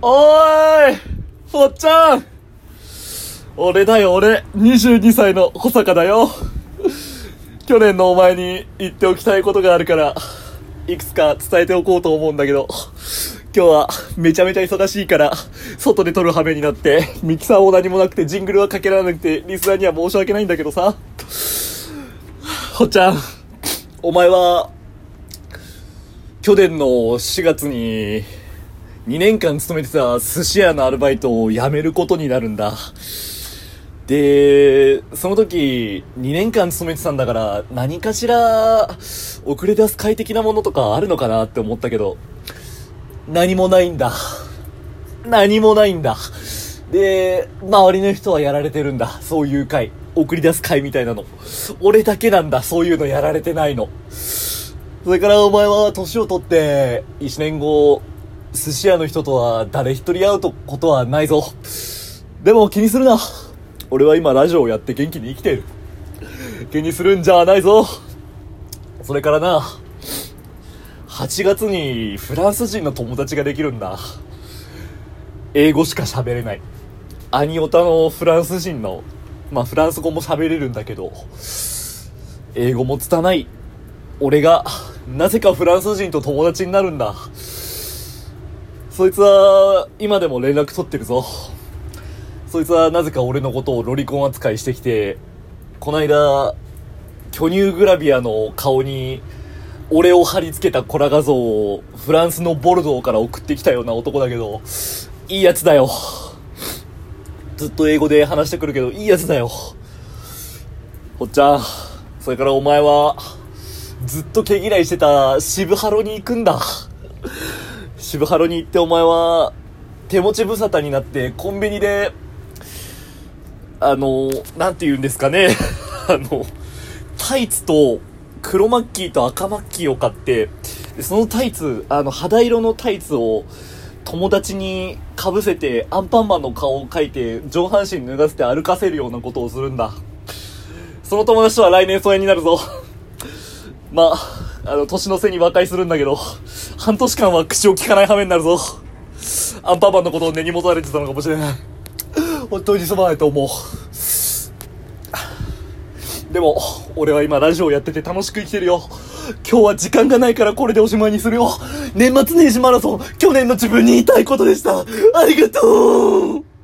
おーいほっちゃん。俺だよ俺。22歳の保坂だよ。去年のお前に言っておきたいことがあるからいくつか伝えておこうと思うんだけど今日はめちゃめちゃ忙しいから外で撮る羽目になってミキサーも何もなくてジングルはかけられなくてリスナーには申し訳ないんだけどさ。ほっちゃんお前は去年の4月に2年間勤めてた寿司屋のアルバイトを辞めることになるんだ。で、その時、2年間勤めてたんだから、何かしら、遅れ出す快適なものとかあるのかなって思ったけど、何もないんだ。何もないんだ。で、周りの人はやられてるんだ。そういう会。送り出す会みたいなの。俺だけなんだ。そういうのやられてないの。それからお前は年を取って、1年後、寿司屋の人とは誰一人会うとことはないぞ。でも気にするな。俺は今ラジオをやって元気に生きてる。気にするんじゃないぞ。それからな、8月にフランス人の友達ができるんだ。英語しか喋れない。アニオタのフランス人の、まあフランス語も喋れるんだけど、英語も拙い。俺が、なぜかフランス人と友達になるんだ。そいつは、今でも連絡取ってるぞ。そいつはなぜか俺のことをロリコン扱いしてきて、こないだ、巨乳グラビアの顔に、俺を貼り付けたコラ画像をフランスのボルドーから送ってきたような男だけど、いいやつだよ。ずっと英語で話してくるけど、いいやつだよ。ほっちゃん、それからお前は、ずっと毛嫌いしてた渋ハロに行くんだ。渋ハロに行ってお前は、手持ち無沙汰になってコンビニで、あの、なんて言うんですかね。あの、タイツと黒マッキーと赤マッキーを買って、そのタイツ、あの、肌色のタイツを友達に被せてアンパンマンの顔を描いて上半身脱がせて歩かせるようなことをするんだ。その友達とは来年疎遠になるぞ。まあ、あの、年の瀬に和解するんだけど、半年間は口を聞かない羽目になるぞ。アンパンマンのことを根に持たれてたのかもしれない。本当にすまないと思う。でも、俺は今ラジオやってて楽しく生きてるよ。今日は時間がないからこれでおしまいにするよ。年末年始マラソン、去年の自分に言いたいことでした。ありがとう